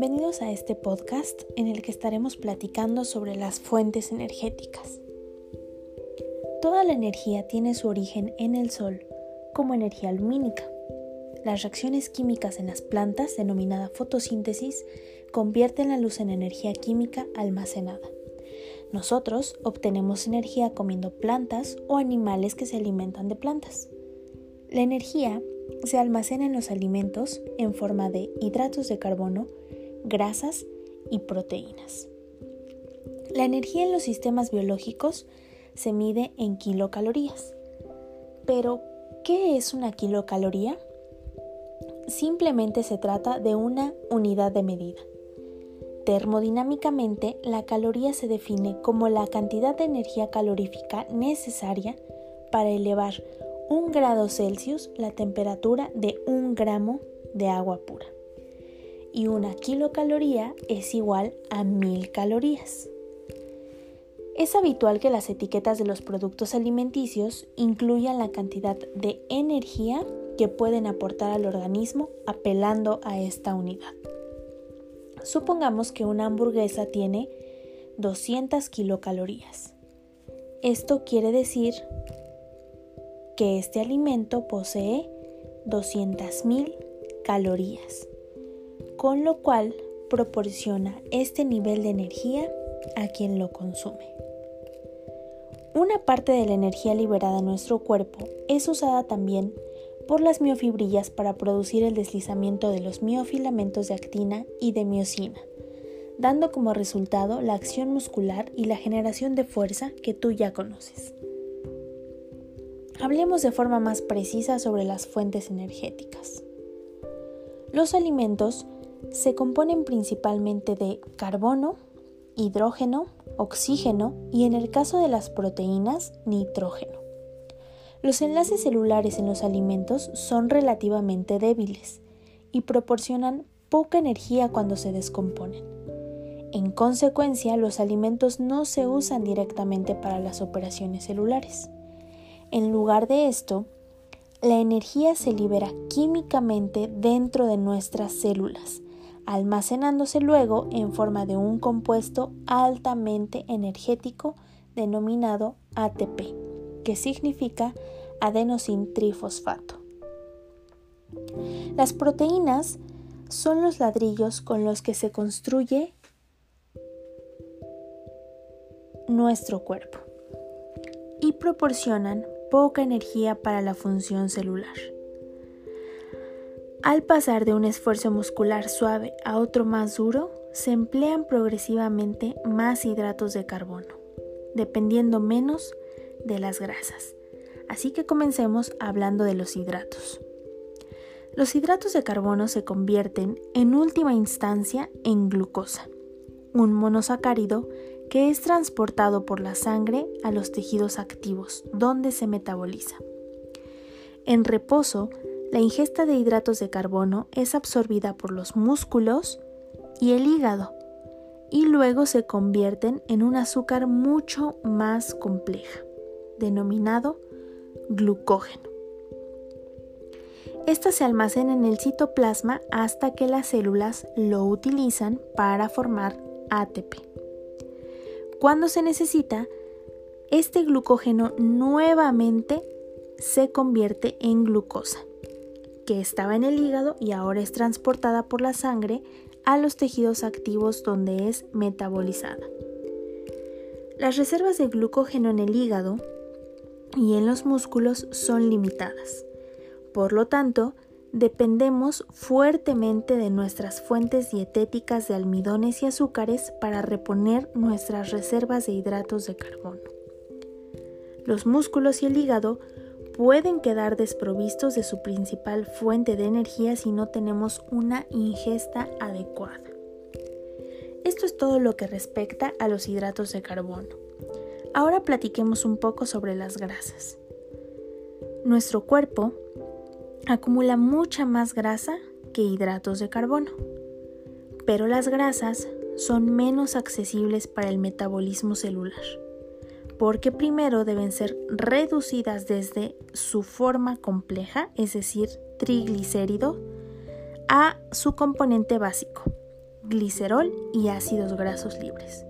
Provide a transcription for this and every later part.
Bienvenidos a este podcast en el que estaremos platicando sobre las fuentes energéticas. Toda la energía tiene su origen en el Sol como energía lumínica. Las reacciones químicas en las plantas, denominada fotosíntesis, convierten la luz en energía química almacenada. Nosotros obtenemos energía comiendo plantas o animales que se alimentan de plantas. La energía se almacena en los alimentos en forma de hidratos de carbono, grasas y proteínas. La energía en los sistemas biológicos se mide en kilocalorías. Pero, ¿qué es una kilocaloría? Simplemente se trata de una unidad de medida. Termodinámicamente, la caloría se define como la cantidad de energía calorífica necesaria para elevar un grado Celsius la temperatura de un gramo de agua pura. Y una kilocaloría es igual a mil calorías. Es habitual que las etiquetas de los productos alimenticios incluyan la cantidad de energía que pueden aportar al organismo apelando a esta unidad. Supongamos que una hamburguesa tiene 200 kilocalorías. Esto quiere decir que este alimento posee 200.000 calorías, con lo cual proporciona este nivel de energía a quien lo consume. Una parte de la energía liberada en nuestro cuerpo es usada también por las miofibrillas para producir el deslizamiento de los miofilamentos de actina y de miocina, dando como resultado la acción muscular y la generación de fuerza que tú ya conoces. Hablemos de forma más precisa sobre las fuentes energéticas. Los alimentos se componen principalmente de carbono, hidrógeno, oxígeno y en el caso de las proteínas, nitrógeno. Los enlaces celulares en los alimentos son relativamente débiles y proporcionan poca energía cuando se descomponen. En consecuencia, los alimentos no se usan directamente para las operaciones celulares. En lugar de esto, la energía se libera químicamente dentro de nuestras células, almacenándose luego en forma de un compuesto altamente energético denominado ATP, que significa adenosintrifosfato. Las proteínas son los ladrillos con los que se construye nuestro cuerpo y proporcionan poca energía para la función celular. Al pasar de un esfuerzo muscular suave a otro más duro, se emplean progresivamente más hidratos de carbono, dependiendo menos de las grasas. Así que comencemos hablando de los hidratos. Los hidratos de carbono se convierten en última instancia en glucosa, un monosacárido que es transportado por la sangre a los tejidos activos, donde se metaboliza. En reposo, la ingesta de hidratos de carbono es absorbida por los músculos y el hígado, y luego se convierten en un azúcar mucho más compleja, denominado glucógeno. Esta se almacena en el citoplasma hasta que las células lo utilizan para formar ATP. Cuando se necesita, este glucógeno nuevamente se convierte en glucosa, que estaba en el hígado y ahora es transportada por la sangre a los tejidos activos donde es metabolizada. Las reservas de glucógeno en el hígado y en los músculos son limitadas. Por lo tanto, dependemos fuertemente de nuestras fuentes dietéticas de almidones y azúcares para reponer nuestras reservas de hidratos de carbono. Los músculos y el hígado pueden quedar desprovistos de su principal fuente de energía si no tenemos una ingesta adecuada. Esto es todo lo que respecta a los hidratos de carbono. Ahora platiquemos un poco sobre las grasas. Nuestro cuerpo acumula mucha más grasa que hidratos de carbono. Pero las grasas son menos accesibles para el metabolismo celular, porque primero deben ser reducidas desde su forma compleja, es decir, triglicérido, a su componente básico, glicerol y ácidos grasos libres.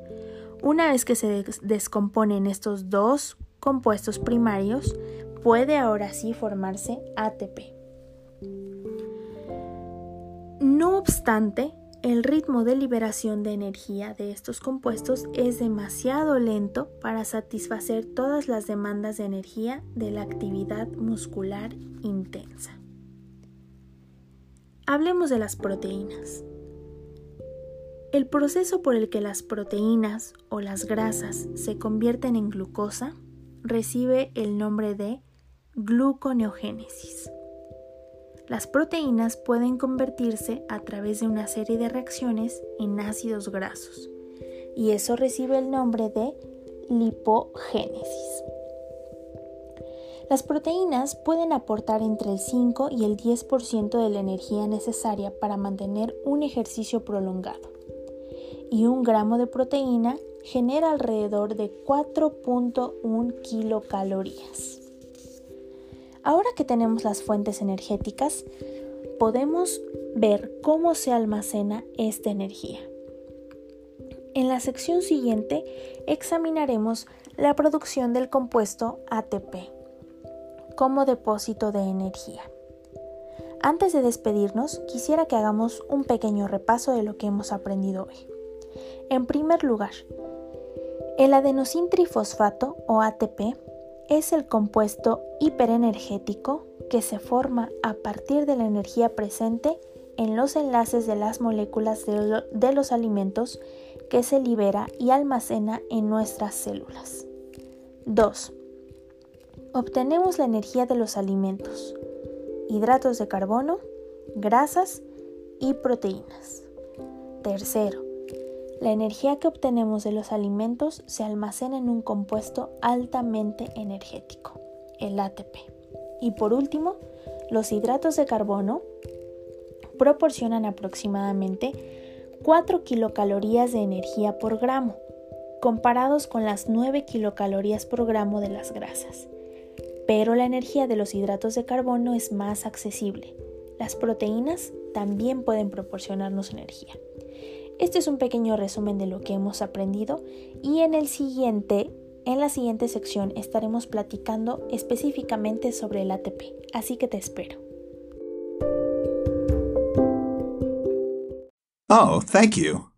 Una vez que se descomponen estos dos compuestos primarios, puede ahora sí formarse ATP. No obstante, el ritmo de liberación de energía de estos compuestos es demasiado lento para satisfacer todas las demandas de energía de la actividad muscular intensa. Hablemos de las proteínas. El proceso por el que las proteínas o las grasas se convierten en glucosa recibe el nombre de gluconeogénesis. Las proteínas pueden convertirse a través de una serie de reacciones en ácidos grasos y eso recibe el nombre de lipogénesis. Las proteínas pueden aportar entre el 5 y el 10% de la energía necesaria para mantener un ejercicio prolongado. Y un gramo de proteína genera alrededor de 4.1 kilocalorías. Ahora que tenemos las fuentes energéticas, podemos ver cómo se almacena esta energía. En la sección siguiente examinaremos la producción del compuesto ATP como depósito de energía. Antes de despedirnos, quisiera que hagamos un pequeño repaso de lo que hemos aprendido hoy. En primer lugar, el adenosín trifosfato o ATP es el compuesto hiperenergético que se forma a partir de la energía presente en los enlaces de las moléculas de, los alimentos que se libera y almacena en nuestras células. 2. Obtenemos la energía de los alimentos, hidratos de carbono, grasas y proteínas. Tercero, la energía que obtenemos de los alimentos se almacena en un compuesto altamente energético, el ATP. Y por último, los hidratos de carbono proporcionan aproximadamente 4 kilocalorías de energía por gramo, comparados con las 9 kilocalorías por gramo de las grasas. Pero la energía de los hidratos de carbono es más accesible. Las proteínas también pueden proporcionarnos energía. Este es un pequeño resumen de lo que hemos aprendido y en el siguiente en la siguiente sección estaremos platicando específicamente sobre el ATP, así que te espero. Oh, thank you.